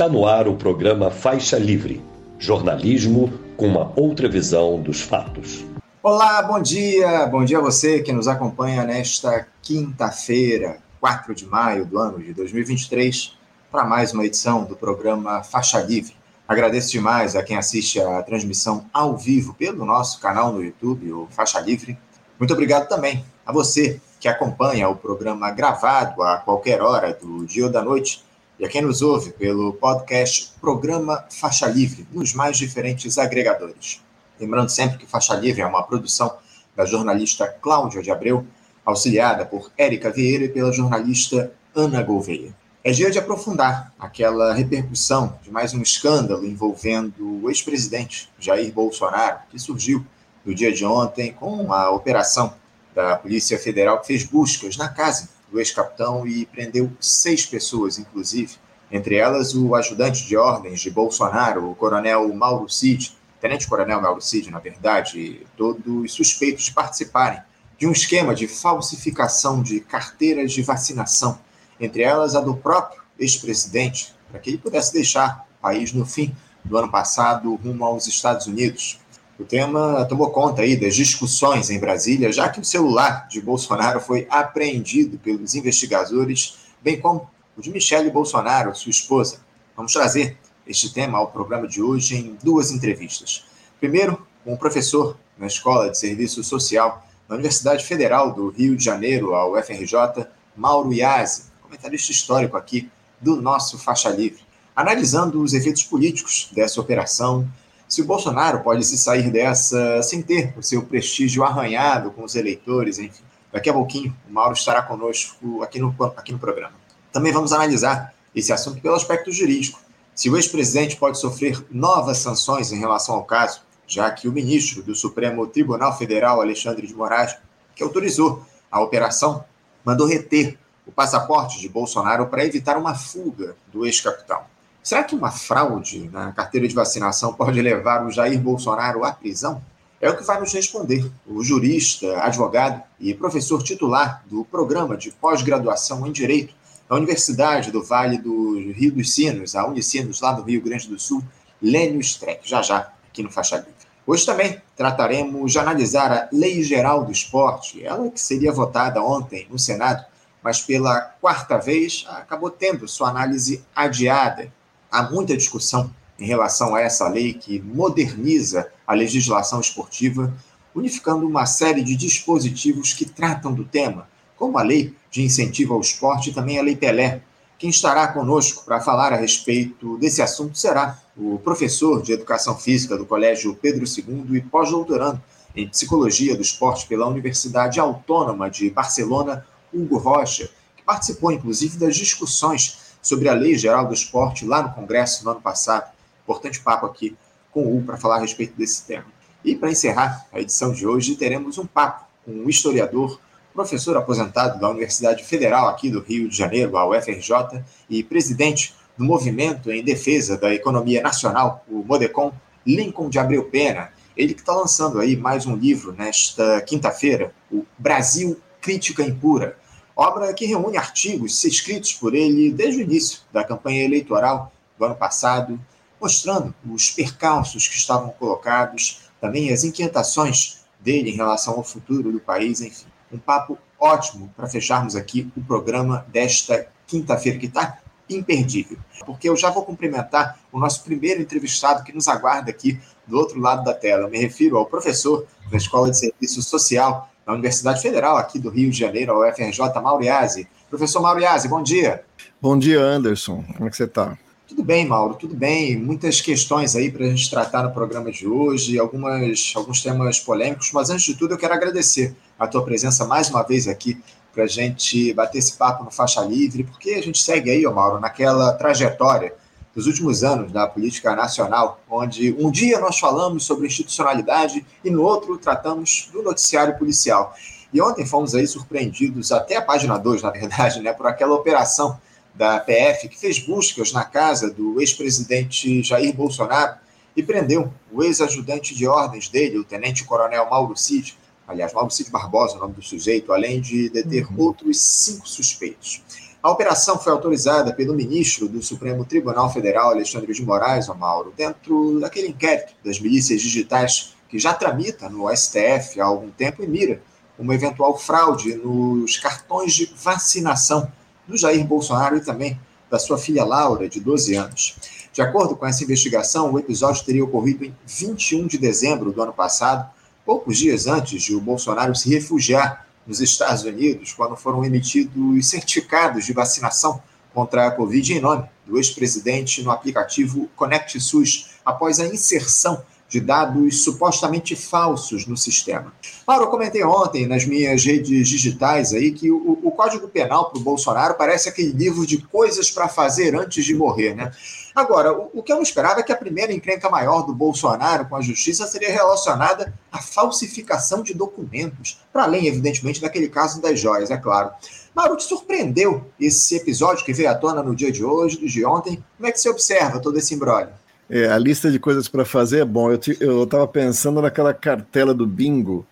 Está no ar o programa Faixa Livre, jornalismo com uma outra visão dos fatos. Olá, bom dia! Bom dia a você que nos acompanha nesta quinta-feira, 4 de maio do ano de 2023, para mais uma edição do programa Faixa Livre. Agradeço demais a quem assiste a transmissão ao vivo pelo nosso canal no YouTube, o Faixa Livre. Muito obrigado também a você que acompanha o programa gravado a qualquer hora do dia ou da noite e a quem nos ouve pelo podcast Programa Faixa Livre, nos mais diferentes agregadores. Lembrando sempre que Faixa Livre é uma produção da jornalista Cláudia de Abreu, auxiliada por Érica Vieira e pela jornalista Ana Gouveia. É dia de aprofundar aquela repercussão de mais um escândalo envolvendo o ex-presidente Jair Bolsonaro, que surgiu no dia de ontem com a operação da Polícia Federal que fez buscas na casa do ex-capitão e prendeu seis pessoas, inclusive, entre elas o ajudante de ordens de Bolsonaro, o coronel Mauro Cid, tenente-coronel Mauro Cid, na verdade, todos suspeitos de participarem de um esquema de falsificação de carteiras de vacinação, entre elas a do próprio ex-presidente, para que ele pudesse deixar o país no fim do ano passado rumo aos Estados Unidos. O tema tomou conta aí das discussões em Brasília, já que o celular de Bolsonaro foi apreendido pelos investigadores, bem como o de Michele Bolsonaro, sua esposa. Vamos trazer este tema ao programa de hoje em duas entrevistas. Primeiro, com um professor na Escola de Serviço Social da Universidade Federal do Rio de Janeiro, a UFRJ, Mauro Iazzi, comentarista histórico aqui do nosso Faixa Livre, analisando os efeitos políticos dessa operação se o Bolsonaro pode se sair dessa sem ter o seu prestígio arranhado com os eleitores, enfim. Daqui a pouquinho, o Mauro estará conosco aqui no, aqui no programa. Também vamos analisar esse assunto pelo aspecto jurídico. Se o ex-presidente pode sofrer novas sanções em relação ao caso, já que o ministro do Supremo Tribunal Federal, Alexandre de Moraes, que autorizou a operação, mandou reter o passaporte de Bolsonaro para evitar uma fuga do ex-capitão. Será que uma fraude na carteira de vacinação pode levar o Jair Bolsonaro à prisão? É o que vai nos responder o jurista, advogado e professor titular do programa de pós-graduação em Direito da Universidade do Vale do Rio dos Sinos, a Unicinos, lá do Rio Grande do Sul, Lênio Streck, já já, aqui no Faixa Livre. Hoje também trataremos de analisar a Lei Geral do Esporte, ela que seria votada ontem no Senado, mas pela quarta vez acabou tendo sua análise adiada há muita discussão em relação a essa lei que moderniza a legislação esportiva, unificando uma série de dispositivos que tratam do tema, como a lei de incentivo ao esporte e também a lei Pelé. Quem estará conosco para falar a respeito desse assunto será o professor de Educação Física do Colégio Pedro II e pós-doutorando em Psicologia do Esporte pela Universidade Autônoma de Barcelona, Hugo Rocha, que participou inclusive das discussões sobre a Lei Geral do Esporte lá no Congresso no ano passado. Importante papo aqui com o U para falar a respeito desse tema. E para encerrar a edição de hoje, teremos um papo com um historiador, professor aposentado da Universidade Federal aqui do Rio de Janeiro, a UFRJ, e presidente do Movimento em Defesa da Economia Nacional, o Modecon, Lincoln de Abreu Pena. Ele que está lançando aí mais um livro nesta quinta-feira, o Brasil Crítica Impura, obra que reúne artigos escritos por ele desde o início da campanha eleitoral do ano passado, mostrando os percalços que estavam colocados, também as inquietações dele em relação ao futuro do país, enfim. Um papo ótimo para fecharmos aqui o programa desta quinta-feira, que está imperdível. Porque eu já vou cumprimentar o nosso primeiro entrevistado que nos aguarda aqui do outro lado da tela. Eu me refiro ao professor da Escola de Serviço Social na Universidade Federal aqui do Rio de Janeiro, a UFRJ, Mauriase. Professor Mauriase, bom dia. Bom dia, Anderson. Como é que você está? Tudo bem, Mauro, tudo bem. Muitas questões aí para a gente tratar no programa de hoje, algumas, alguns temas polêmicos, mas antes de tudo eu quero agradecer a tua presença mais uma vez aqui para a gente bater esse papo no Faixa Livre, porque a gente segue aí, ó, Mauro, naquela trajetória dos últimos anos da política nacional, onde um dia nós falamos sobre institucionalidade e no outro tratamos do noticiário policial. E ontem fomos aí surpreendidos, até a página 2, na verdade, né, por aquela operação da PF que fez buscas na casa do ex-presidente Jair Bolsonaro e prendeu o ex-ajudante de ordens dele, o tenente-coronel Mauro Cid, aliás, Mauro Cid Barbosa, o nome do sujeito, além de deter uhum. outros cinco suspeitos. A operação foi autorizada pelo ministro do Supremo Tribunal Federal, Alexandre de Moraes, o Mauro, dentro daquele inquérito das milícias digitais que já tramita no STF há algum tempo e mira uma eventual fraude nos cartões de vacinação do Jair Bolsonaro e também da sua filha Laura, de 12 anos. De acordo com essa investigação, o episódio teria ocorrido em 21 de dezembro do ano passado, poucos dias antes de o Bolsonaro se refugiar nos Estados Unidos, quando foram emitidos certificados de vacinação contra a Covid em nome do ex-presidente no aplicativo Conect SUS, após a inserção de dados supostamente falsos no sistema. Mauro, eu comentei ontem nas minhas redes digitais aí que o, o Código Penal para o Bolsonaro parece aquele livro de coisas para fazer antes de morrer, né? Agora, o, o que eu não esperava é que a primeira encrenca maior do Bolsonaro com a justiça seria relacionada à falsificação de documentos, para além, evidentemente, daquele caso das joias, é claro. Mauro, te surpreendeu esse episódio que veio à tona no dia de hoje, de ontem? Como é que você observa todo esse embrólio? É, a lista de coisas para fazer é bom. Eu estava pensando naquela cartela do bingo.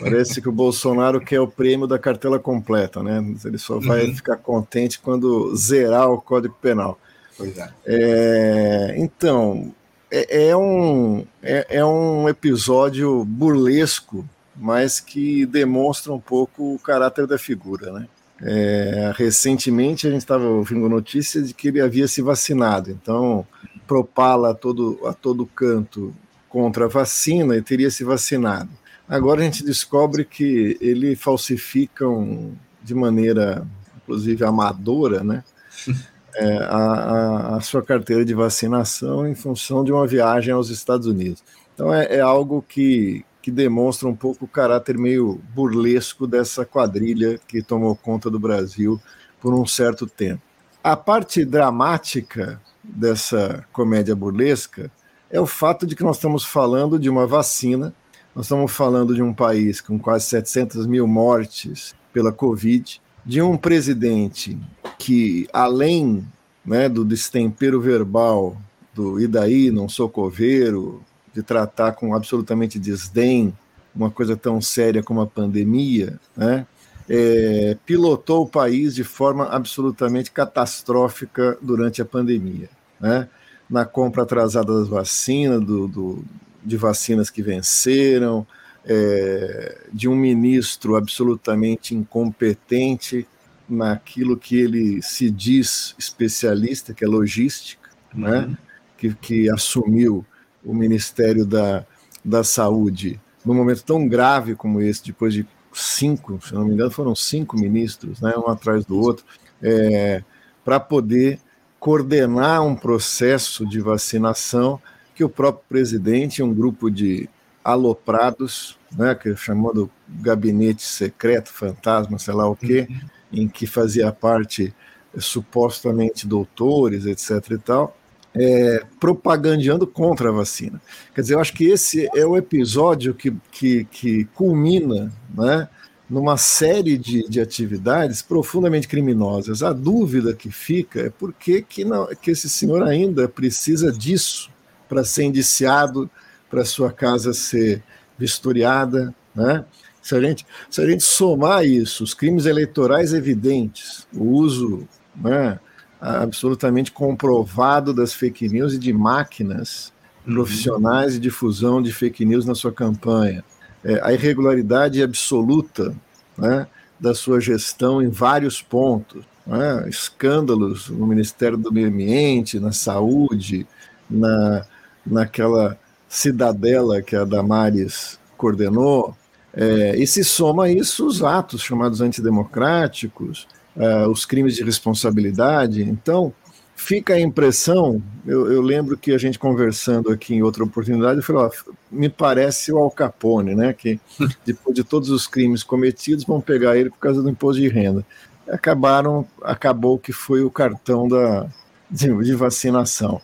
Parece que o Bolsonaro quer o prêmio da cartela completa, né? Ele só vai uhum. ficar contente quando zerar o Código Penal. Pois é. é então, é, é um, é, é, um episódio burlesco, mas que demonstra um pouco o caráter da figura, né? É, recentemente a gente estava ouvindo notícias de que ele havia se vacinado, então propala a todo, a todo canto contra a vacina e teria se vacinado. Agora a gente descobre que ele falsificam de maneira, inclusive, amadora, né? É, a, a, sua carteira de vacinação em função de uma viagem aos Estados Unidos. Então é, é algo que, que demonstra um pouco o caráter meio burlesco dessa quadrilha que tomou conta do Brasil por um certo tempo. A parte dramática dessa comédia burlesca é o fato de que nós estamos falando de uma vacina, nós estamos falando de um país com quase 700 mil mortes pela Covid, de um presidente que, além né, do destempero verbal, do e daí, não sou coveiro, de tratar com absolutamente desdém uma coisa tão séria como a pandemia, né, é, pilotou o país de forma absolutamente catastrófica durante a pandemia. Né? Na compra atrasada das vacinas, do, do de vacinas que venceram, é, de um ministro absolutamente incompetente naquilo que ele se diz especialista, que é logística, né? uhum. né? que, que assumiu o Ministério da, da Saúde num momento tão grave como esse, depois de cinco, se não me engano, foram cinco ministros, né, um atrás do outro, é, para poder coordenar um processo de vacinação que o próprio presidente e um grupo de aloprados, né, que é chamado gabinete secreto, fantasma, sei lá o quê, uhum. em que fazia parte é, supostamente doutores, etc. e tal, é, propagandeando contra a vacina. Quer dizer, eu acho que esse é o episódio que, que, que culmina né, numa série de, de atividades profundamente criminosas. A dúvida que fica é por que, que, não, que esse senhor ainda precisa disso para ser indiciado, para sua casa ser vistoriada, né? Se a, gente, se a gente somar isso, os crimes eleitorais evidentes, o uso né, absolutamente comprovado das fake news e de máquinas uhum. profissionais de difusão de fake news na sua campanha, é, a irregularidade absoluta né, da sua gestão em vários pontos, né, escândalos no Ministério do Meio Ambiente, na saúde, na, naquela cidadela que a Damares coordenou, é, e se soma a isso os atos chamados antidemocráticos, é, os crimes de responsabilidade. Então, fica a impressão, eu, eu, lembro que a gente conversando aqui em outra oportunidade, eu falei, ó, me parece o Al Capone, né, que depois de todos os crimes cometidos, vão pegar ele por causa do imposto de renda. Acabaram, acabou que foi o cartão da, de, de vacinação,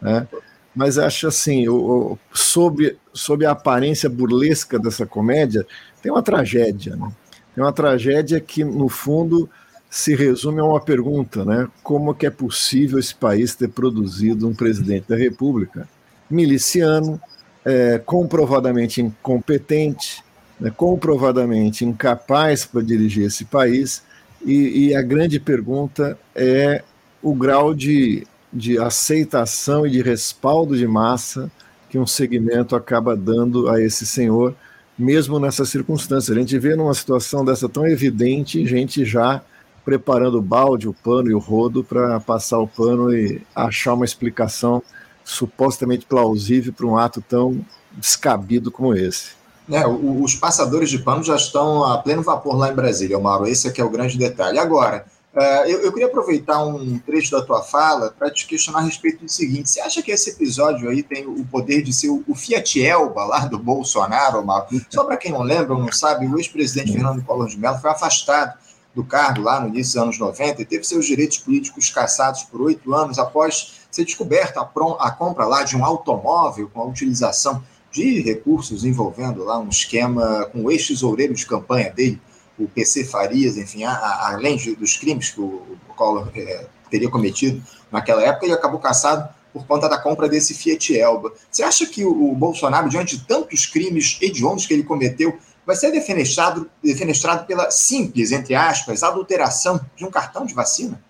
né? Mas acho assim, o, o, sob, sob a aparência burlesca dessa comédia, tem uma tragédia, né? Tem uma tragédia que, no fundo, se resume a uma pergunta, né? Como que é possível esse país ter produzido um presidente da República miliciano, é, comprovadamente incompetente, né, comprovadamente incapaz para dirigir esse país E, e a grande pergunta é o grau de, de aceitação e de respaldo de massa que um segmento acaba dando a esse senhor, mesmo nessa circunstância. A gente vê numa situação dessa tão evidente, gente já preparando o balde, o pano e o rodo para passar o pano e achar uma explicação supostamente plausível para um ato tão descabido como esse. É, os passadores de pano já estão a pleno vapor lá em Brasília, Mauro. Esse aqui é o grande detalhe. Agora, uh, eu, eu, queria aproveitar um trecho da tua fala para te questionar a respeito do seguinte: você acha que esse episódio aí tem o poder de ser o Fiat Elba lá do Bolsonaro, Mauro? Só para quem não lembra ou não sabe, o ex-presidente Fernando Collor de Mello foi afastado do cargo lá no início dos anos 90 e teve seus direitos políticos cassados por oito anos após ser descoberta a, a compra lá de um automóvel com a utilização de recursos envolvendo lá um esquema com o ex-tesoureiro de campanha dele, o PC Farias, enfim, a, a, além dos crimes que o, o Collor é, teria cometido naquela época, ele acabou caçado por conta da compra desse Fiat Elba. Você acha que o, o Bolsonaro, diante de tantos crimes hediondos que ele cometeu, vai ser defenestrado, defenestrado pela simples, entre aspas, adulteração de um cartão de vacina?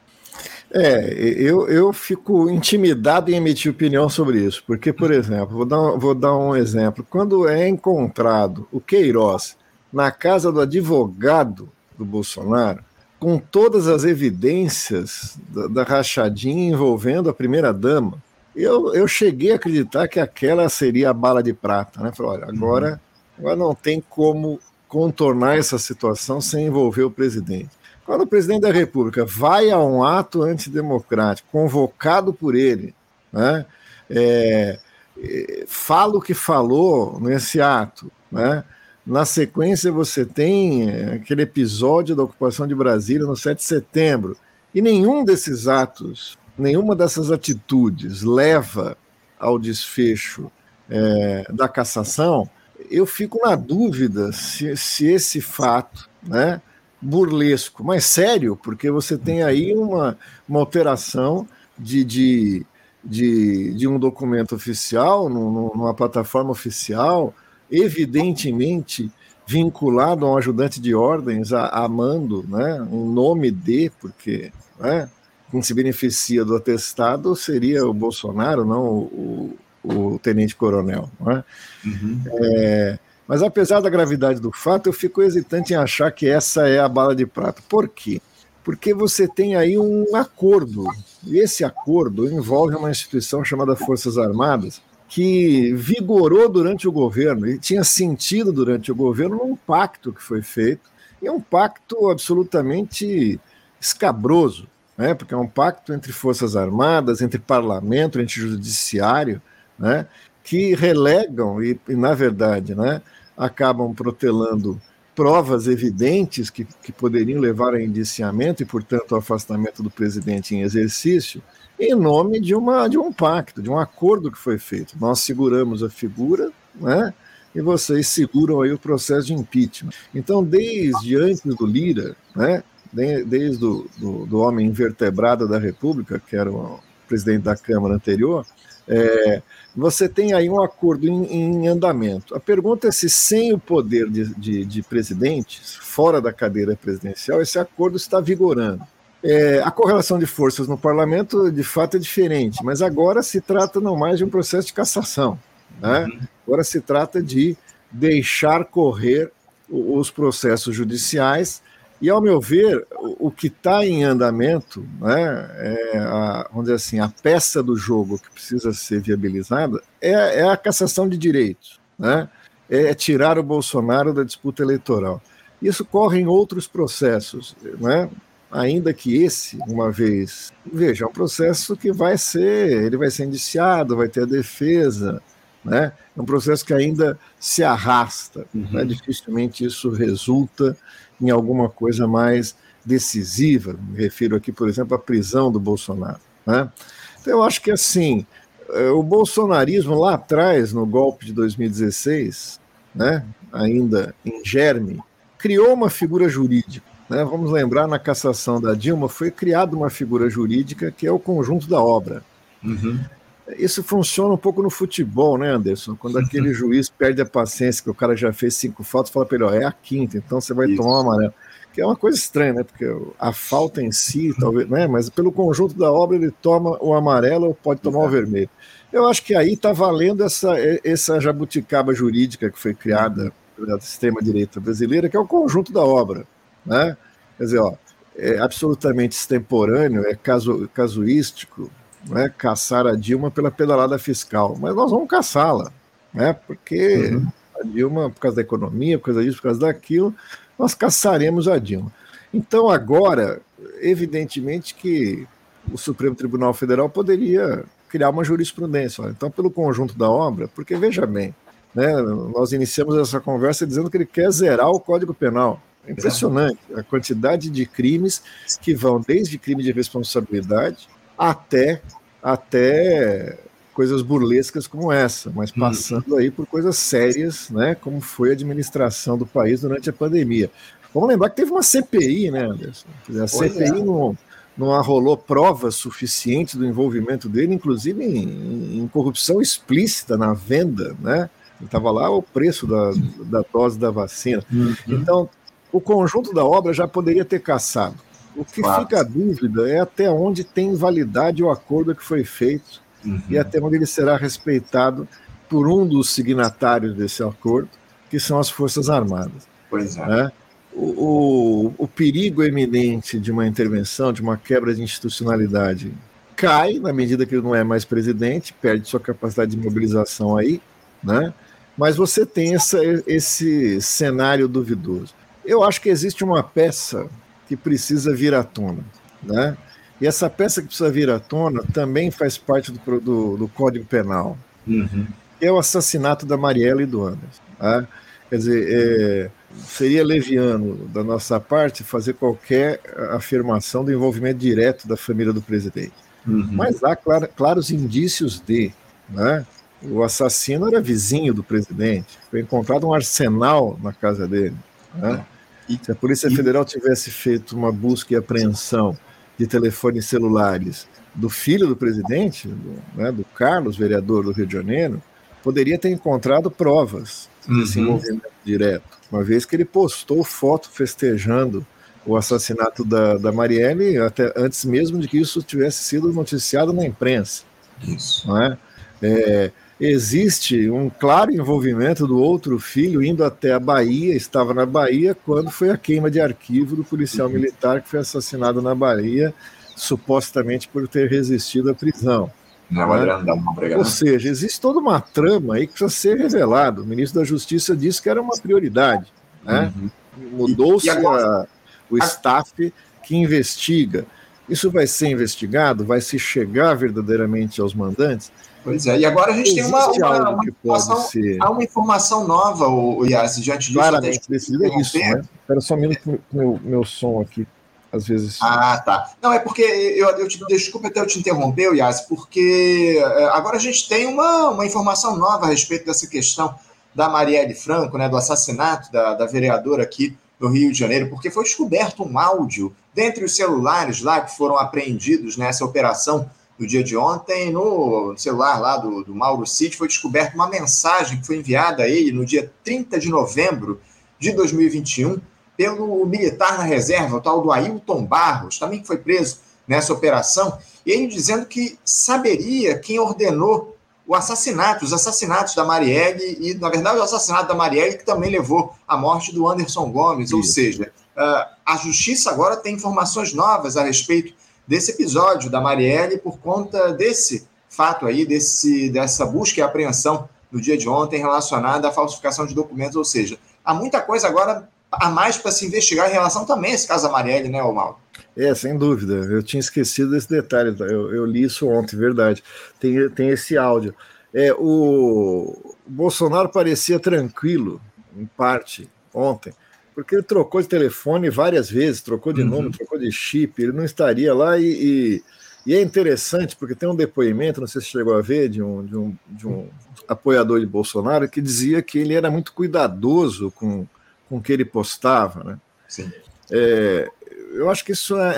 É, eu, eu fico intimidado em emitir opinião sobre isso, porque, por exemplo, vou dar, vou dar um exemplo. Quando é encontrado o Queiroz na casa do advogado do Bolsonaro, com todas as evidências da, da rachadinha envolvendo a primeira-dama, eu, eu cheguei a acreditar que aquela seria a bala de prata, né? Falei, olha, agora uhum. Agora não tem como contornar essa situação sem envolver o presidente. Quando o presidente da República vai a um ato antidemocrático, convocado por ele, né, é, é, fala o que falou nesse ato, né, na sequência você tem é, aquele episódio da ocupação de Brasília no 7 de setembro, e nenhum desses atos, nenhuma dessas atitudes leva ao desfecho é, da cassação, eu fico na dúvida se, se esse fato, né, burlesco, mas sério, porque você tem aí uma, uma alteração de, de, de, de um documento oficial, numa plataforma oficial, evidentemente vinculado a um ajudante de ordens, a, a mando, né, um nome de, porque né, quem se beneficia do atestado seria o Bolsonaro, não o, o tenente-coronel. É? Uhum. É, mas apesar da gravidade do fato, eu fico hesitante em achar que essa é a bala de prata. Por quê? Porque você tem aí um acordo, e esse acordo envolve uma instituição chamada Forças Armadas, que vigorou durante o governo e tinha sentido durante o governo um pacto que foi feito, e é um pacto absolutamente escabroso, né? porque é um pacto entre Forças Armadas, entre parlamento, entre judiciário, né, que relegam e, e, na verdade, né, acabam protelando provas evidentes que, que poderiam levar a indiciamento e, portanto, ao afastamento do presidente em exercício, em nome de, uma, de um pacto, de um acordo que foi feito. Nós seguramos a figura, né, e vocês seguram aí o processo de impeachment. Então, desde antes do Lira, né, desde o do, do homem invertebrado da República, que era o presidente da Câmara anterior, é, você tem aí um acordo em, em, andamento. A pergunta é se, sem o poder de, de, de presidentes, fora da cadeira presidencial, esse acordo está vigorando. É, a correlação de forças no parlamento, de fato, é diferente, mas agora se trata não mais de um processo de cassação. Né? Agora se trata de deixar correr os processos judiciais e, ao meu ver, o, o que está em andamento, né, é a, vamos dizer assim, a peça do jogo que precisa ser viabilizada é, é a cassação de direitos, né, é tirar o Bolsonaro da disputa eleitoral. Isso corre em outros processos, né, ainda que esse, uma vez, veja, é um processo que vai ser, ele vai ser indiciado, vai ter a defesa, né? É um processo que ainda se arrasta, uhum. né? dificilmente isso resulta em alguma coisa mais decisiva. Me refiro aqui, por exemplo, à prisão do Bolsonaro. Né? Então, eu acho que assim, eh, o bolsonarismo lá atrás, no golpe de 2016, né, ainda em germe, criou uma figura jurídica. Né? Vamos lembrar, na cassação da Dilma, foi criada uma figura jurídica que é o conjunto da obra. Uhum. Isso funciona um pouco no futebol, né, Anderson? Quando aquele juiz perde a paciência, que o cara já fez cinco faltas, fala para ele: ó, é a quinta, então você vai Isso. tomar amarelo. que é uma coisa estranha, né? Porque a falta em si, talvez, né? Mas pelo conjunto da obra ele toma o amarelo ou pode tomar o vermelho. Eu acho que aí está valendo essa, essa jabuticaba jurídica que foi criada pela extrema-direita brasileira, que é o conjunto da obra. Né? Quer dizer, ó, é absolutamente extemporâneo, é casu, casuístico, né? caçar a Dilma pela pedalada fiscal. Mas nós vamos caçá-la, né? porque uhum. a Dilma, por causa da economia, por causa disso, por causa daquilo, nós caçaremos a Dilma. Então, agora, evidentemente que o Supremo Tribunal Federal poderia criar uma jurisprudência. Então, pelo conjunto da obra, porque veja bem, né, nós iniciamos essa conversa dizendo que ele quer zerar o Código Penal. É impressionante a quantidade de crimes que vão desde crime de responsabilidade até, até coisas burlescas como essa, mas hum. passando aí por coisas sérias, né, como foi a administração do país durante a pandemia. Vamos lembrar que teve uma CPI, né, Anderson? A CPI é. não, não arrolou provas suficientes do envolvimento dele, inclusive em, em corrupção explícita na venda, né? Estava lá o preço da, da dose da vacina. Uhum. Então, o conjunto da obra já poderia ter caçado. O que claro. fica a dúvida é até onde tem validade o acordo que foi feito uhum. e até onde ele será respeitado por um dos signatários desse acordo, que são as Forças Armadas. Pois é. Né? o, o, perigo eminente de uma intervenção, de uma quebra de institucionalidade, cai na medida que ele não é mais presidente, perde sua capacidade de mobilização aí, né? Mas você tem essa, esse cenário duvidoso. Eu acho que existe uma peça que precisa vir à tona, né? E essa peça que precisa vir à tona também faz parte do, do, do Código Penal, uhum. que é o assassinato da Marielle e do Anderson. Tá? Quer dizer, é, seria leviano da nossa parte fazer qualquer afirmação do envolvimento direto da família do presidente. Uhum. Mas há clar, claros indícios de. Né? O assassino era vizinho do presidente, foi encontrado um arsenal na casa dele. Né? Se a Polícia Federal tivesse feito uma busca e apreensão de telefones celulares do filho do presidente, do, né, do Carlos, vereador do Rio de Janeiro, poderia ter encontrado provas desse uhum. envolvimento direto, uma vez que ele postou foto festejando o assassinato da, da Marielle até antes mesmo de que isso tivesse sido noticiado na imprensa. Isso. Não é? é existe um claro envolvimento do outro filho indo até a Bahia, estava na Bahia quando foi a queima de arquivo do policial uhum. militar que foi assassinado na Bahia, supostamente por ter resistido à prisão. Né? Ou seja, existe toda uma trama aí que precisa ser revelado. O ministro da Justiça disse que era uma prioridade. Né? Uhum. Mudou-se o staff que investiga. Isso vai ser investigado? Vai se chegar verdadeiramente aos mandantes? Pois é, e agora a gente Existe tem uma, uma, uma, informação, ser... há uma informação nova, o Yassi, diante disso. Claramente, decidido é isso, né? Espera só um minuto, meu, meu som aqui às vezes. Ah, tá. Não, é porque eu, eu te desculpa até eu te interromper, Yas, porque é, agora a gente tem uma, uma informação nova a respeito dessa questão da Marielle Franco, né, do assassinato da, da vereadora aqui no Rio de Janeiro, porque foi descoberto um áudio dentre os celulares lá que foram apreendidos nessa operação no dia de ontem, no celular lá do, do Mauro Cid, foi descoberta uma mensagem que foi enviada a ele no dia 30 de novembro de 2021 pelo militar na reserva, o tal do Ailton Barros, também que foi preso nessa operação, e ele dizendo que saberia quem ordenou o assassinato, os assassinatos da Marielle e, na verdade, o assassinato da Marielle que também levou à morte do Anderson Gomes, Isso. ou seja, ah, a justiça agora tem informações novas a respeito desse episódio da Marielle por conta desse fato aí, desse, dessa busca e apreensão no dia de ontem relacionada à falsificação de documentos, ou seja, há muita coisa agora a mais para se investigar em relação também a esse caso Amarelli, né, Mauro? É, sem dúvida. Eu tinha esquecido desse detalhe. Eu, eu, li isso ontem, verdade. Tem, tem esse áudio. É, o Bolsonaro parecia tranquilo, em parte, ontem, porque ele trocou de telefone várias vezes, trocou de uhum. nome, trocou de chip, ele não estaria lá e, e, e, é interessante, porque tem um depoimento, não sei se chegou a ver, de um, de um, de um apoiador de Bolsonaro que dizia que ele era muito cuidadoso com com que ele postava. Né? Sim. É, eu acho que isso é,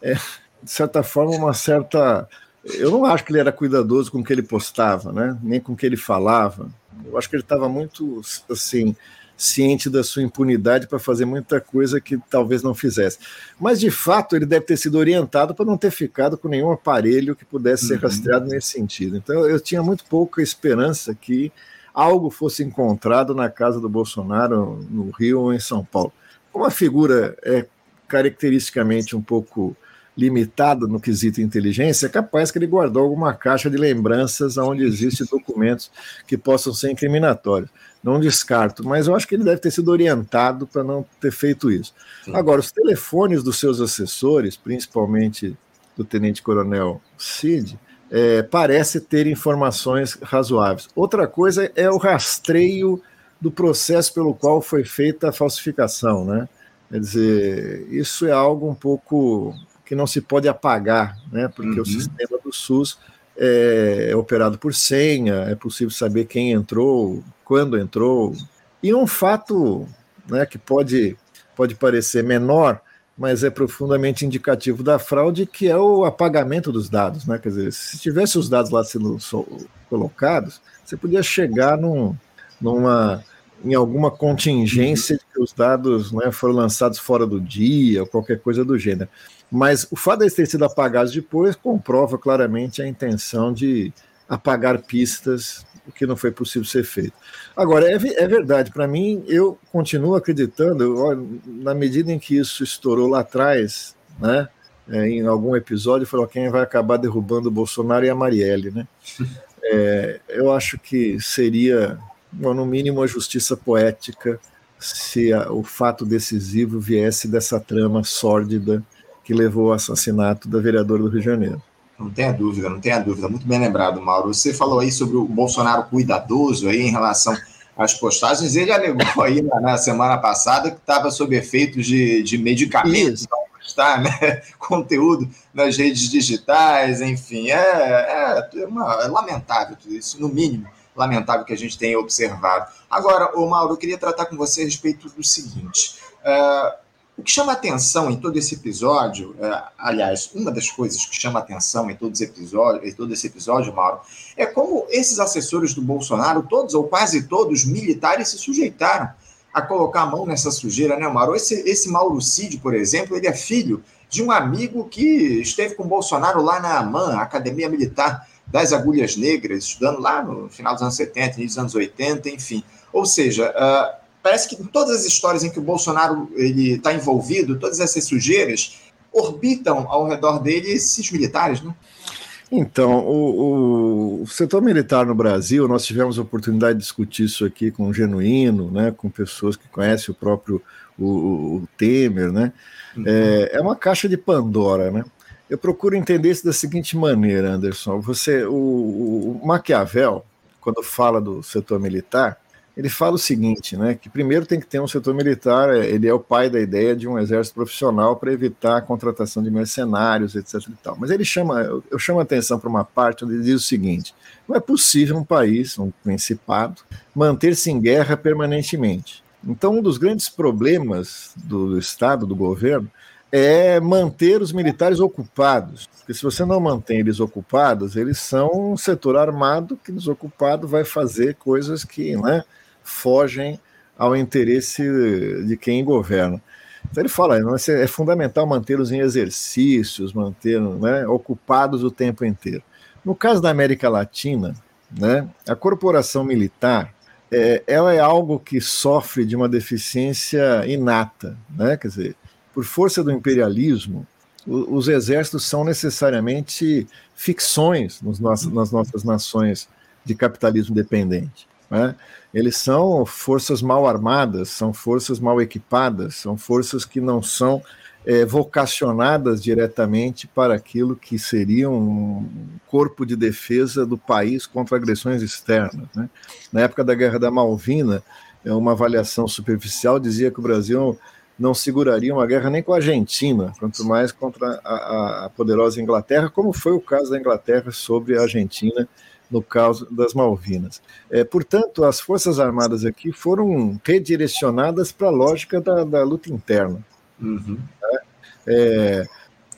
é, de certa forma, uma certa. Eu não acho que ele era cuidadoso com o que ele postava, né? nem com o que ele falava. Eu acho que ele estava muito assim ciente da sua impunidade para fazer muita coisa que talvez não fizesse. Mas, de fato, ele deve ter sido orientado para não ter ficado com nenhum aparelho que pudesse ser uhum. rastreado nesse sentido. Então, eu tinha muito pouca esperança que algo fosse encontrado na casa do Bolsonaro, no Rio ou em São Paulo. Como a figura é caracteristicamente um pouco limitada no quesito inteligência, é capaz que ele guardou alguma caixa de lembranças onde existem documentos que possam ser incriminatórios. Não descarto, mas eu acho que ele deve ter sido orientado para não ter feito isso. Sim. Agora, os telefones dos seus assessores, principalmente do tenente-coronel Cid, é, parece ter informações razoáveis. Outra coisa é o rastreio do processo pelo qual foi feita a falsificação, né? Quer dizer, isso é algo um pouco que não se pode apagar, né? Porque uhum. o sistema do SUS é, é, operado por senha, é possível saber quem entrou, quando entrou. E um fato né, que pode, pode parecer menor, mas é profundamente indicativo da fraude, que é o apagamento dos dados. Né? Quer dizer, se tivesse os dados lá sendo colocados, você podia chegar num, numa, em alguma contingência de que os dados né, foram lançados fora do dia, ou qualquer coisa do gênero. Mas o fato de eles terem sido apagados depois comprova claramente a intenção de apagar pistas, o que não foi possível ser feito. Agora, é, é verdade, para mim, eu continuo acreditando, eu, na medida em que isso estourou lá atrás, né, é, em algum episódio, falou quem vai acabar derrubando o Bolsonaro e a Marielle. Né? É, eu acho que seria, bom, no mínimo, a justiça poética se a, o fato decisivo viesse dessa trama sórdida que levou ao assassinato da vereadora do Rio de Janeiro. Não tenha dúvida, não tenha dúvida. Muito bem lembrado, Mauro. Você falou aí sobre o Bolsonaro cuidadoso aí em relação às postagens. Ele alegou aí na, na semana passada que estava sob efeitos de, de medicamentos postar né? conteúdo nas redes digitais, enfim. É, é, é, uma, é lamentável tudo isso, no mínimo lamentável que a gente tenha observado. Agora, ô Mauro, eu queria tratar com você a respeito do seguinte. Uh, o que chama atenção em todo esse episódio, é, aliás, uma das coisas que chama atenção em, todos episódio, em todo esse episódio, Mauro, é como esses assessores do Bolsonaro, todos ou quase todos militares, se sujeitaram a colocar a mão nessa sujeira, né, Mauro? Esse, esse Mauro Cid, por exemplo, ele é filho de um amigo que esteve com Bolsonaro lá na AMAN, Academia Militar das Agulhas Negras, estudando lá no final dos anos 70, início dos anos 80, enfim. Ou seja, uh, parece que todas as histórias em que o Bolsonaro ele está envolvido, todas essas sujeiras, orbitam ao redor dele esses militares, né? Então, o, o, setor militar no Brasil, nós tivemos a oportunidade de discutir isso aqui com o Genuíno, né, com pessoas que conhecem o próprio o, o Temer, né? Uhum. É, é, uma caixa de Pandora, né? Eu procuro entender isso da seguinte maneira, Anderson. Você, o, o Maquiavel, quando fala do setor militar, ele fala o seguinte, né, que primeiro tem que ter um setor militar, é, ele é o pai da ideia de um exército profissional para evitar a contratação de mercenários, etc e tal. Mas ele chama, eu chamo a atenção para uma parte onde ele diz o seguinte, não é possível um país, um principado, manter-se em guerra permanentemente. Então, um dos grandes problemas do Estado, do governo, é manter os militares ocupados. Porque se você não mantém eles ocupados, eles são um setor armado que desocupado vai fazer coisas que, né, fogem ao interesse de quem governa. Então ele fala, é fundamental mantê-los em exercícios, mantê-los né, ocupados o tempo inteiro. No caso da América Latina, né, a corporação militar é, ela é algo que sofre de uma deficiência inata, né? quer dizer, por força do imperialismo, os exércitos são necessariamente ficções nos nossos, nas nossas nações de capitalismo dependente. Né? Eles são forças mal armadas, são forças mal equipadas, são forças que não são é, vocacionadas diretamente para aquilo que seria um corpo de defesa do país contra agressões externas. Né? Na época da Guerra da Malvina, é, uma avaliação superficial dizia que o Brasil não seguraria uma guerra nem com a Argentina, quanto mais contra a, a poderosa Inglaterra, como foi o caso da Inglaterra sobre a Argentina no caso das Malvinas. É, portanto, as Forças Armadas aqui foram redirecionadas para a lógica da, da, luta interna. Uhum. É,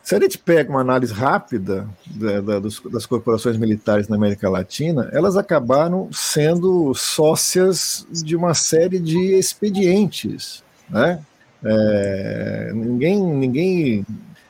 Se a gente pega uma análise rápida da, da, das corporações militares na América Latina, elas acabaram sendo sócias de uma série de expedientes. Né? É, ninguém, ninguém,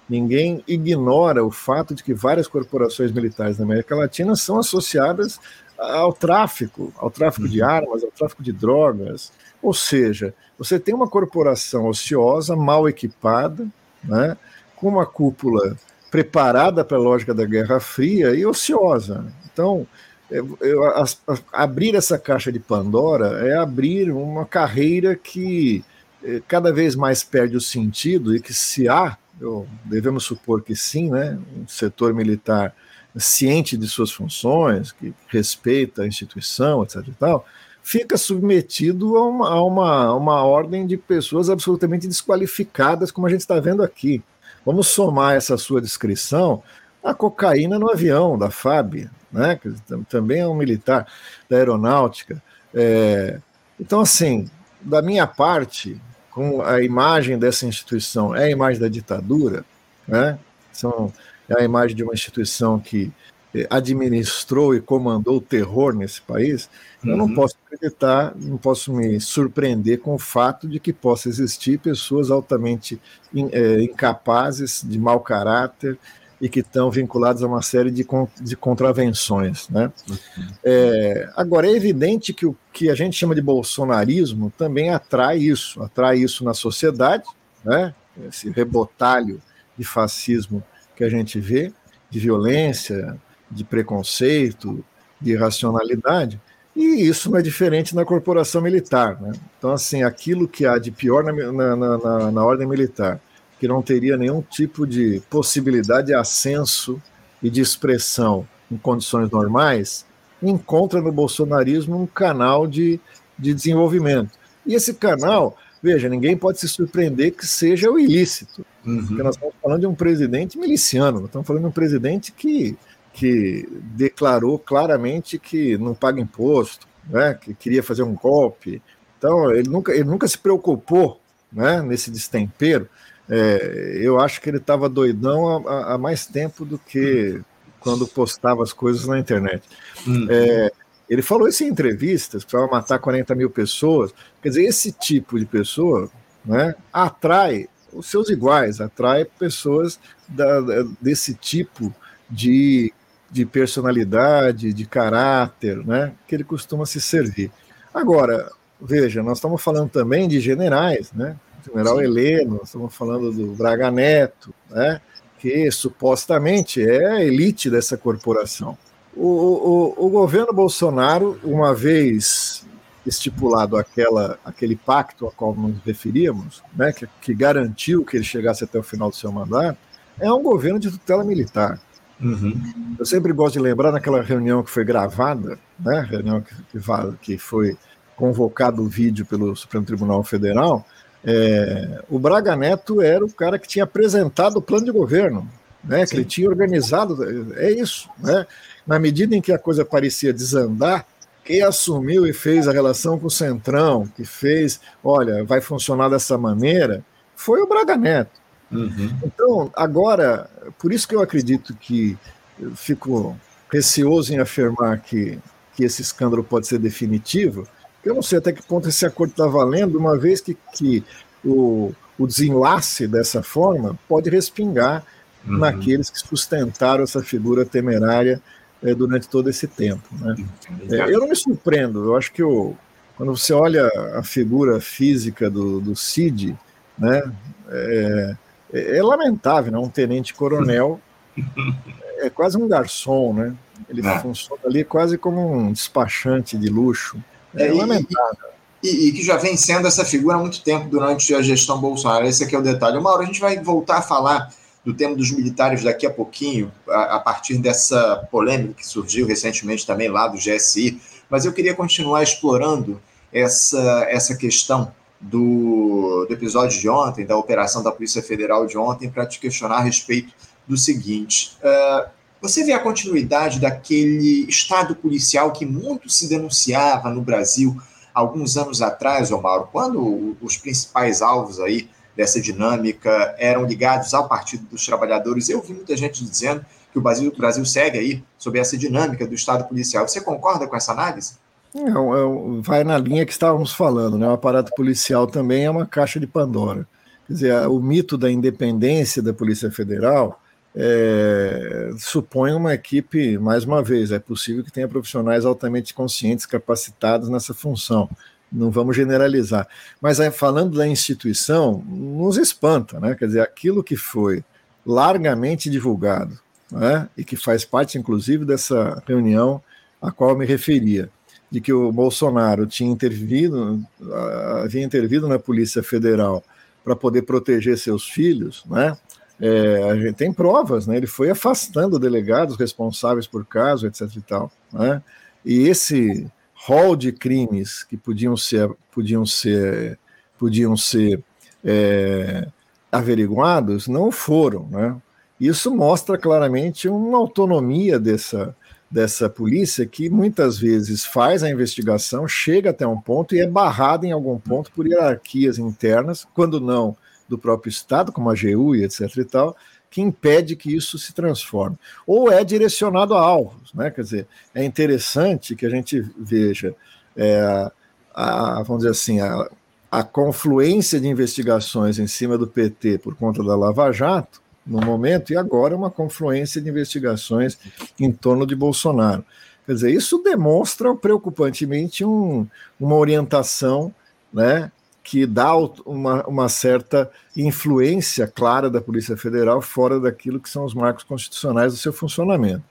ninguém ignora o fato de que várias corporações militares na América Latina são associadas ao tráfico, ao tráfico de uhum. armas, ao tráfico de drogas. Ou seja, você tem uma corporação ociosa, mal equipada, né? com uma cúpula preparada para a lógica da Guerra Fria e ociosa. Então, eu, eu, a, a, abrir essa caixa de Pandora é abrir uma carreira que é, cada vez mais perde o sentido e que se há, eu, devemos supor que sim, né, um setor militar ciente de suas funções, que respeita a instituição, etc. e tal, fica submetido a uma, a uma, uma ordem de pessoas absolutamente desqualificadas, como a gente está vendo aqui. Vamos somar essa sua descrição à cocaína no avião da FAB, né? que também é um militar da aeronáutica. É, então, assim, da minha parte, com a imagem dessa instituição é a imagem da ditadura, né? São, é a imagem de uma instituição que eh, administrou e comandou o terror nesse país, uhum. eu não uhum. posso acreditar, não posso me surpreender com o fato de que possa existir pessoas altamente in, é, incapazes, de mau caráter e que estão vinculadas a uma série de, de contravenções. Né? É, agora, é evidente que o que a gente chama de bolsonarismo também atrai isso, atrai isso na sociedade, né? esse rebotalho de fascismo que a gente vê, de violência, de preconceito, de irracionalidade, e isso não é diferente na corporação militar. Né? Então, assim, aquilo que há de pior na, na, na, na ordem militar, que não teria nenhum tipo de possibilidade de ascenso e de expressão em condições normais, encontra no bolsonarismo um canal de, de desenvolvimento. E esse canal, veja, ninguém pode se surpreender que seja o ilícito. Uhum. Porque nós estamos falando de um presidente miliciano, nós estamos falando de um presidente que que declarou claramente que não paga imposto, né, que queria fazer um golpe. Então, ele nunca, ele nunca se preocupou né, nesse destempero. É, eu acho que ele estava doidão há, há, mais tempo do que quando postava as coisas na internet. Uhum. É, ele falou isso em entrevistas, para matar 40 mil pessoas. Quer dizer, esse tipo de pessoa né, atrai os seus iguais, atrai pessoas da, desse tipo de de personalidade, de caráter, né, que ele costuma se servir. Agora, veja, nós estamos falando também de generais, né? General Sim. Heleno, estamos falando do Braga Neto, né? Que supostamente é a elite dessa corporação. O, o, o governo Bolsonaro, uma vez estipulado aquela, aquele pacto a qual nos referíamos, né, que, que garantiu que ele chegasse até o final do seu mandato, é um governo de tutela militar. Uhum. Eu sempre gosto de lembrar naquela reunião que foi gravada, né, reunião que, que foi convocado o vídeo pelo Supremo Tribunal Federal, é, o Braga Neto era o cara que tinha apresentado o plano de governo, né, que ele tinha organizado, é isso, né? Na medida em que a coisa parecia desandar, quem assumiu e fez a relação com o Centrão, que fez, olha, vai funcionar dessa maneira, foi o Braga Neto. Uhum. Então, agora, por isso que eu acredito que eu fico receoso em afirmar que, que esse escândalo pode ser definitivo. Eu não sei até que ponto esse acordo está valendo, uma vez que, que o, o desenlace dessa forma pode respingar uhum. naqueles que sustentaram essa figura temerária é, durante todo esse tempo. Né? É, eu não me surpreendo, eu acho que o, quando você olha a figura física do, do Cid, né, é, é, é lamentável, né? Um tenente-coronel é quase um garçom, né? Ele é. funciona ali quase como um despachante de luxo. É, é lamentável. E, e, que já vem sendo essa figura há muito tempo durante a gestão Bolsonaro. Esse aqui é o detalhe. Uma hora a gente vai voltar a falar do tema dos militares daqui a pouquinho, a, a partir dessa polêmica que surgiu recentemente também lá do GSI. Mas eu queria continuar explorando essa, essa questão do, do episódio de ontem, da operação da Polícia Federal de ontem, para te questionar a respeito do seguinte. Uh, você vê a continuidade daquele estado policial que muito se denunciava no Brasil alguns anos atrás, Omar, quando os principais alvos aí dessa dinâmica, eram ligados ao Partido dos Trabalhadores. Eu vi muita gente dizendo que o Brasil, o Brasil segue aí sobre essa dinâmica do Estado policial. Você concorda com essa análise? Não, é, vai na linha que estávamos falando, né? O aparato policial também é uma caixa de Pandora. Quer dizer, o mito da independência da Polícia Federal é, supõe uma equipe, mais uma vez, é possível que tenha profissionais altamente conscientes, capacitados nessa função. Não vamos generalizar. Mas falando da instituição, nos espanta, né? Quer dizer, aquilo que foi largamente divulgado, né? e que faz parte, inclusive, dessa reunião a qual eu me referia, de que o Bolsonaro tinha intervido, havia intervido na Polícia Federal para poder proteger seus filhos, né? É, tem provas, né? Ele foi afastando delegados responsáveis por caso, etc. e tal, né? E esse rol de crimes que podiam ser, podiam ser, podiam ser é, averiguados não foram, né? Isso mostra claramente uma autonomia dessa dessa polícia que muitas vezes faz a investigação, chega até um ponto e é barrada em algum ponto por hierarquias internas, quando não do próprio Estado, como a AGU e etc e tal, que impede que isso se transforme. Ou é direcionado a alvos, né? Quer dizer, é interessante que a gente veja é, a, vamos dizer assim, a, a confluência de investigações em cima do PT por conta da Lava Jato, no momento, e agora uma confluência de investigações em torno de Bolsonaro. Quer dizer, isso demonstra preocupantemente um, uma orientação né, que dá uma, uma, certa influência clara da Polícia Federal fora daquilo que são os marcos constitucionais do seu funcionamento.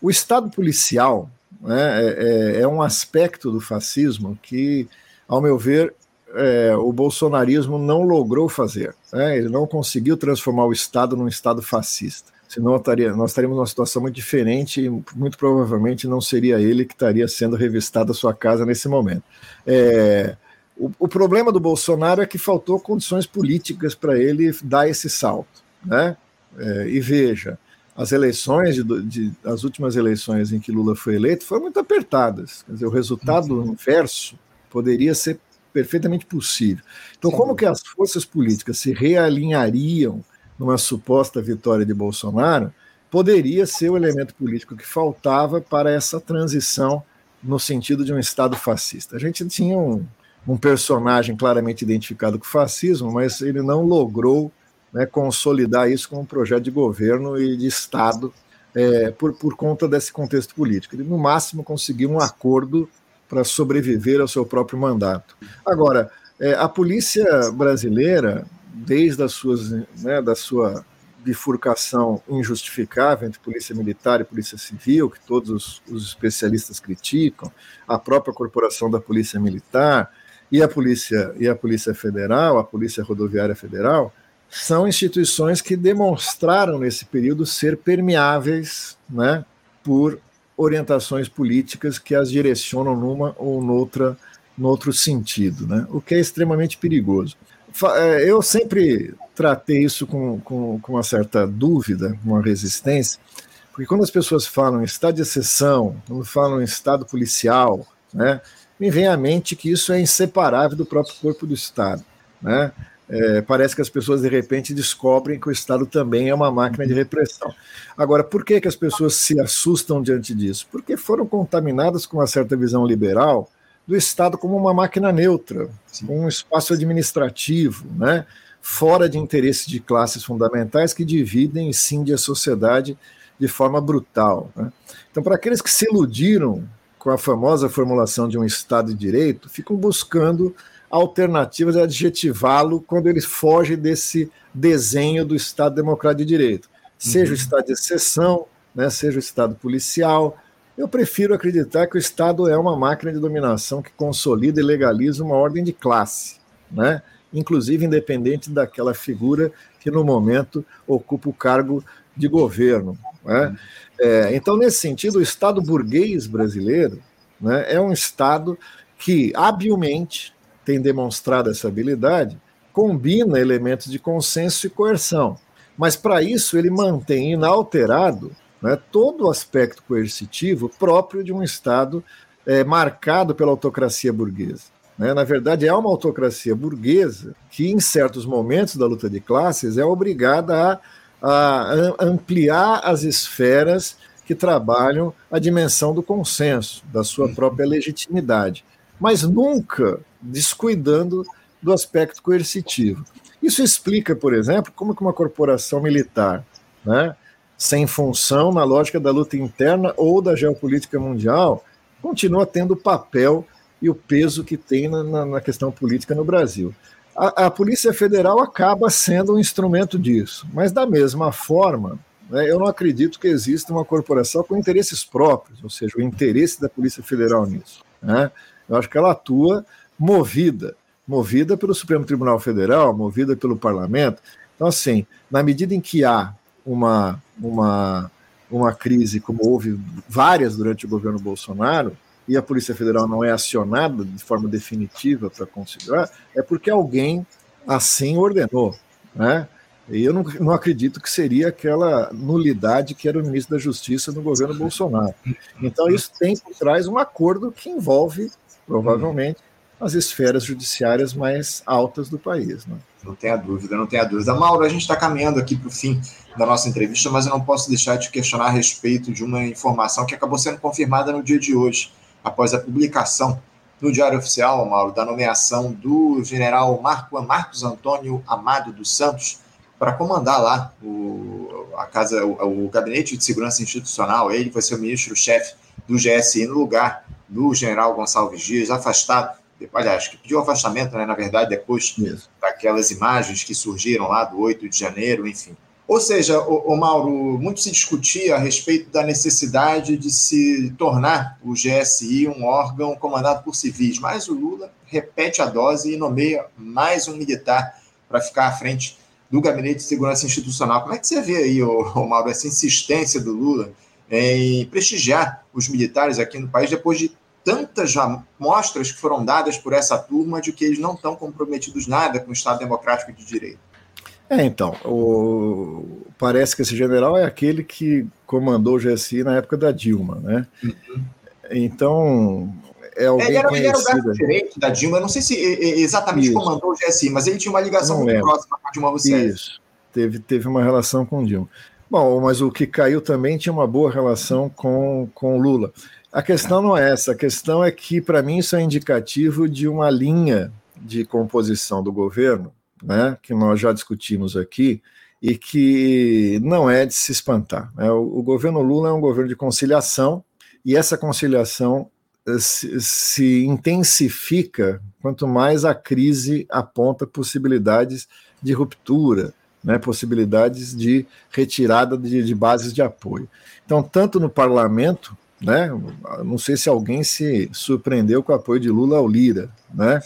O Estado policial né, é, é, é um aspecto do fascismo que, ao meu ver, é, o bolsonarismo não logrou fazer. Né? Ele não conseguiu transformar o Estado num Estado fascista. Senão estaria, nós estaríamos numa situação muito diferente e muito provavelmente não seria ele que estaria sendo revistado a sua casa nesse momento. É, o, o, problema do Bolsonaro é que faltou condições políticas para ele dar esse salto. Né? É, e veja, as eleições, de, de, as últimas eleições em que Lula foi eleito foram muito apertadas. Quer dizer, o resultado uhum. inverso poderia ser perfeitamente possível. Então, como que as forças políticas se realinhariam numa suposta vitória de Bolsonaro, poderia ser o elemento político que faltava para essa transição no sentido de um Estado fascista. A gente tinha um, um personagem claramente identificado com o fascismo, mas ele não logrou né, consolidar isso como um projeto de governo e de Estado é, por, por conta desse contexto político. Ele, no máximo, conseguiu um acordo para sobreviver ao seu próprio mandato. Agora, é, a polícia brasileira, desde as suas, né, da sua bifurcação injustificável entre polícia militar e polícia civil, que todos os, os especialistas criticam, a própria corporação da polícia militar e a polícia e a polícia federal, a polícia rodoviária federal, são instituições que demonstraram nesse período ser permeáveis, né, por orientações políticas que as direcionam numa ou noutra, noutro sentido, né? o que é extremamente perigoso. É, eu sempre tratei isso com, com, com uma certa dúvida, uma resistência, porque quando as pessoas falam em estado de exceção, quando falam em estado policial, né, me vem à mente que isso é inseparável do próprio corpo do Estado. Né? É, parece que as pessoas de repente descobrem que o Estado também é uma máquina de repressão. Agora, por que, que as pessoas se assustam diante disso? Porque foram contaminadas com uma certa visão liberal do Estado como uma máquina neutra, um espaço administrativo, né? fora de interesses de classes fundamentais que dividem e cindem a sociedade de forma brutal. Né? Então, para aqueles que se iludiram com a famosa formulação de um Estado de Direito, ficam buscando alternativas a adjetivá-lo quando ele foge desse desenho do Estado Democrático de Direito. Seja uhum. o Estado de exceção, né, seja o Estado policial. Eu prefiro acreditar que o Estado é uma máquina de dominação que consolida e legaliza uma ordem de classe, né, inclusive independente daquela figura que no momento ocupa o cargo de governo. Né? Uhum. É, então, nesse sentido, o Estado burguês brasileiro né, é um Estado que habilmente tem demonstrado essa habilidade, combina elementos de consenso e coerção. Mas, para isso, ele mantém inalterado né, todo o aspecto coercitivo próprio de um Estado é, marcado pela autocracia burguesa. Né? Na verdade, é uma autocracia burguesa que, em certos momentos da luta de classes, é obrigada a, a ampliar as esferas que trabalham a dimensão do consenso, da sua uhum. própria legitimidade, mas nunca descuidando do aspecto coercitivo. Isso explica, por exemplo, como que uma corporação militar, né, sem função na lógica da luta interna ou da geopolítica mundial, continua tendo o papel e o peso que tem na, na questão política no Brasil. A, a, Polícia Federal acaba sendo um instrumento disso, mas da mesma forma, né, eu não acredito que exista uma corporação com interesses próprios, ou seja, o interesse da Polícia Federal nisso. Né? Eu acho que ela atua movida, movida pelo Supremo Tribunal Federal, movida pelo Parlamento. Então, assim, na medida em que há uma, uma, uma crise, como houve várias durante o governo Bolsonaro, e a Polícia Federal não é acionada de forma definitiva para considerar, é porque alguém assim ordenou. Né? E eu não, não acredito que seria aquela nulidade que era o ministro da Justiça no governo Bolsonaro. Então, isso tem por trás um acordo que envolve, provavelmente, as esferas judiciárias mais altas do país. Né? Não tenha dúvida, não tenha dúvida. Mauro, a gente está caminhando aqui para o fim da nossa entrevista, mas eu não posso deixar de questionar a respeito de uma informação que acabou sendo confirmada no dia de hoje, após a publicação no Diário Oficial, Mauro, da nomeação do general Marco, Marcos Antônio Amado dos Santos para comandar lá o, a casa, o, o, Gabinete de Segurança Institucional. Ele vai ser o ministro-chefe do GSI no lugar do general Gonçalves Dias, afastado aliás, que pediu afastamento, né, na verdade, depois Isso. daquelas imagens que surgiram lá do 8 de janeiro, enfim. Ou seja, o, o, Mauro, muito se discutia a respeito da necessidade de se tornar o GSI um órgão comandado por civis, mas o Lula repete a dose e nomeia mais um militar para ficar à frente do Gabinete de Segurança Institucional. Como é que você vê aí, o, Mauro, essa insistência do Lula em prestigiar os militares aqui no país depois de tantas mostras que foram dadas por essa turma de que eles não estão comprometidos nada com o Estado Democrático de Direito. É, então, o... parece que esse general é aquele que comandou o GSI na época da Dilma, né? Uhum. Então, é alguém ele era, ele era o braço direito da Dilma, eu não sei se exatamente Isso. comandou o GSI, mas ele tinha uma ligação não muito lembro. próxima com a Dilma Rousseff. Isso, teve, teve uma relação com o Dilma. Bom, mas o que caiu também tinha uma boa relação com, com Lula. A questão não é essa, a questão é que, para mim, isso é indicativo de uma linha de composição do governo, né, que nós já discutimos aqui, e que não é de se espantar. Né? O, o, governo Lula é um governo de conciliação, e essa conciliação eh, se, se intensifica quanto mais a crise aponta possibilidades de ruptura, né, possibilidades de retirada de, de bases de apoio. Então, tanto no parlamento né? Não sei se alguém se surpreendeu com o apoio de Lula ao Lira, né?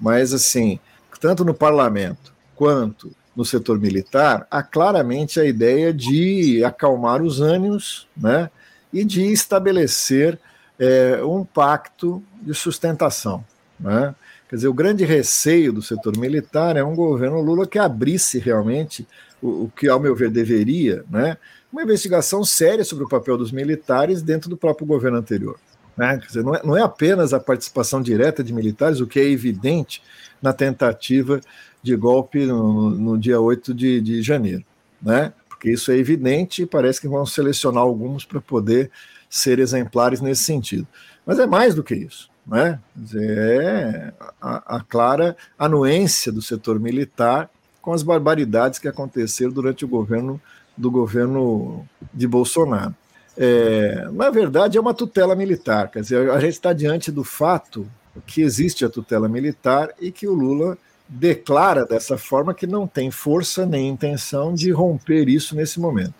Mas assim, tanto no parlamento quanto no setor militar, há claramente a ideia de acalmar os ânimos, né? E de estabelecer é, um pacto de sustentação, né? Quer dizer, o grande receio do setor militar é um governo Lula que abrisse realmente o, o que, ao meu ver, deveria, né? uma investigação séria sobre o papel dos militares dentro do próprio governo anterior. Né? Dizer, não, é, não é apenas a participação direta de militares, o que é evidente na tentativa de golpe no, no dia 8 de, de janeiro. Né? Porque isso é evidente e parece que vão selecionar alguns para poder ser exemplares nesse sentido. Mas é mais do que isso. Né? Dizer, é a, a, clara anuência do setor militar com as barbaridades que aconteceram durante o governo do governo de Bolsonaro. É, na verdade, é uma tutela militar, quer dizer, a gente está diante do fato que existe a tutela militar e que o Lula declara dessa forma que não tem força nem intenção de romper isso nesse momento.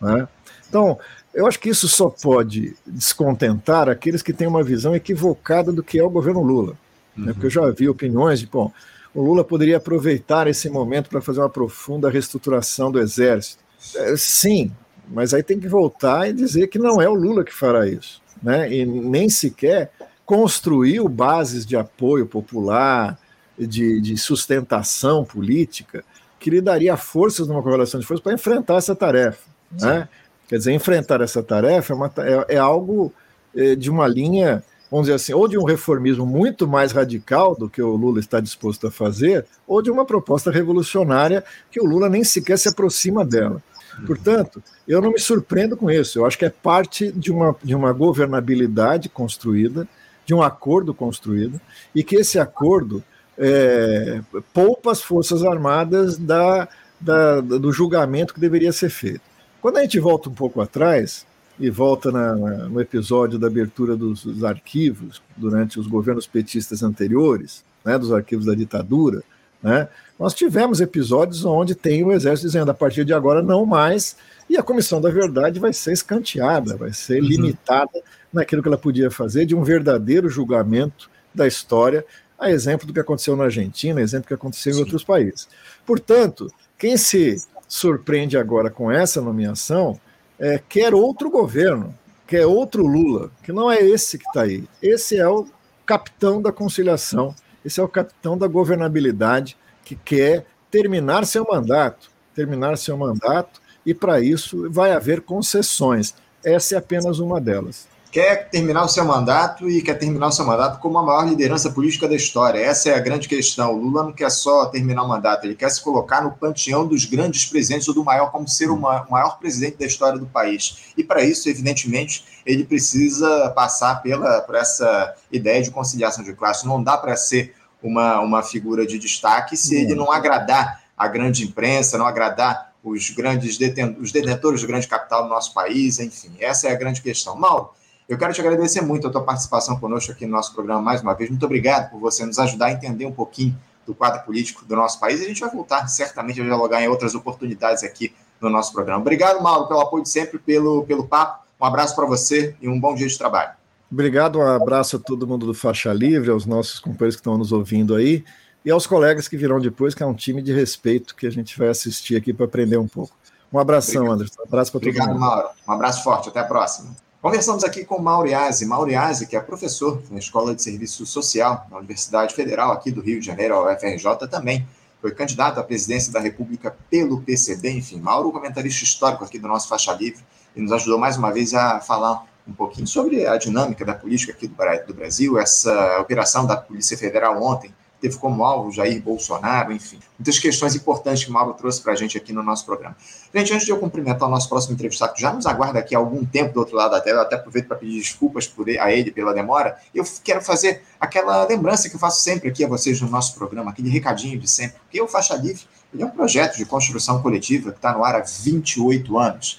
Né? Então, eu acho que isso só pode descontentar aqueles que têm uma visão equivocada do que é o governo Lula. Uhum. Né? Porque eu já vi opiniões de, bom, o Lula poderia aproveitar esse momento para fazer uma profunda reestruturação do exército. É, sim, mas aí tem que voltar e dizer que não é o Lula que fará isso, né? E nem sequer construiu bases de apoio popular, de, de sustentação política, que lhe daria forças numa correlação de forças para enfrentar essa tarefa, né? Quer dizer, enfrentar essa tarefa é, uma, é, é algo é, de uma linha vamos dizer assim, ou de um reformismo muito mais radical do que o Lula está disposto a fazer, ou de uma proposta revolucionária que o Lula nem sequer se aproxima dela. Portanto, eu não me surpreendo com isso. Eu acho que é parte de uma, de uma governabilidade construída, de um acordo construído, e que esse acordo é, poupa as Forças Armadas da, da, do julgamento que deveria ser feito. Quando a gente volta um pouco atrás, e volta na, no episódio da abertura dos, dos, arquivos durante os governos petistas anteriores, né, dos arquivos da ditadura, né, nós tivemos episódios onde tem o exército dizendo a partir de agora não mais, e a comissão da verdade vai ser escanteada, vai ser uhum. limitada naquilo que ela podia fazer de um verdadeiro julgamento da história, a exemplo do que aconteceu na Argentina, a exemplo do que aconteceu Sim. em outros países. Portanto, quem se surpreende agora com essa nomeação é, quer outro governo, quer outro Lula, que não é esse que está aí. Esse é o capitão da conciliação, esse é o capitão da governabilidade que quer terminar seu mandato, terminar seu mandato, e para isso vai haver concessões. Essa é apenas uma delas quer terminar o seu mandato e quer terminar o seu mandato como a maior liderança política da história. Essa é a grande questão. O Lula não quer só terminar o mandato, ele quer se colocar no panteão dos grandes presidentes ou do maior, como ser o maior presidente da história do país. E para isso, evidentemente, ele precisa passar pela, por essa ideia de conciliação de classe. Não dá para ser uma, uma figura de destaque se ele não agradar a grande imprensa, não agradar os grandes deten os detentores do grande capital do nosso país, enfim, essa é a grande questão. Mauro, eu quero te agradecer muito a tua participação conosco aqui no nosso programa mais uma vez. Muito obrigado por você nos ajudar a entender um pouquinho do quadro político do nosso país. A gente vai voltar certamente a dialogar em outras oportunidades aqui no nosso programa. Obrigado, Mauro, pelo apoio de sempre, pelo, pelo papo. Um abraço para você e um bom dia de trabalho. Obrigado, um abraço a todo mundo do Faixa Livre, aos nossos companheiros que estão nos ouvindo aí e aos colegas que virão depois, que é um time de respeito que a gente vai assistir aqui para aprender um pouco. Um abração, Obrigado. Anderson. Um abraço para todo mundo. Obrigado, Mauro. Um abraço forte. Até a próxima. Conversamos aqui com Mauriase, Mauriase, que é professor na Escola de Serviço Social da Universidade Federal aqui do Rio de Janeiro, a UFRJ também. Foi candidato à presidência da República pelo PCB, enfim, Mauro, comentarista histórico aqui do nosso Faixa Livre, e nos ajudou mais uma vez a falar um pouquinho sobre a dinâmica da política aqui do Brasil, essa operação da Polícia Federal ontem, teve como alvo Jair Bolsonaro, enfim, muitas questões importantes que o Mauro trouxe para a gente aqui no nosso programa. Gente, antes de eu cumprimentar o nosso próximo entrevistado, que já nos aguarda aqui há algum tempo do outro lado da tela, até aproveito para pedir desculpas ele, a ele pela demora, eu quero fazer aquela lembrança que eu faço sempre aqui a vocês no nosso programa, aquele recadinho de sempre, porque o Faixa Livre é um projeto de construção coletiva que está no ar há 28 anos.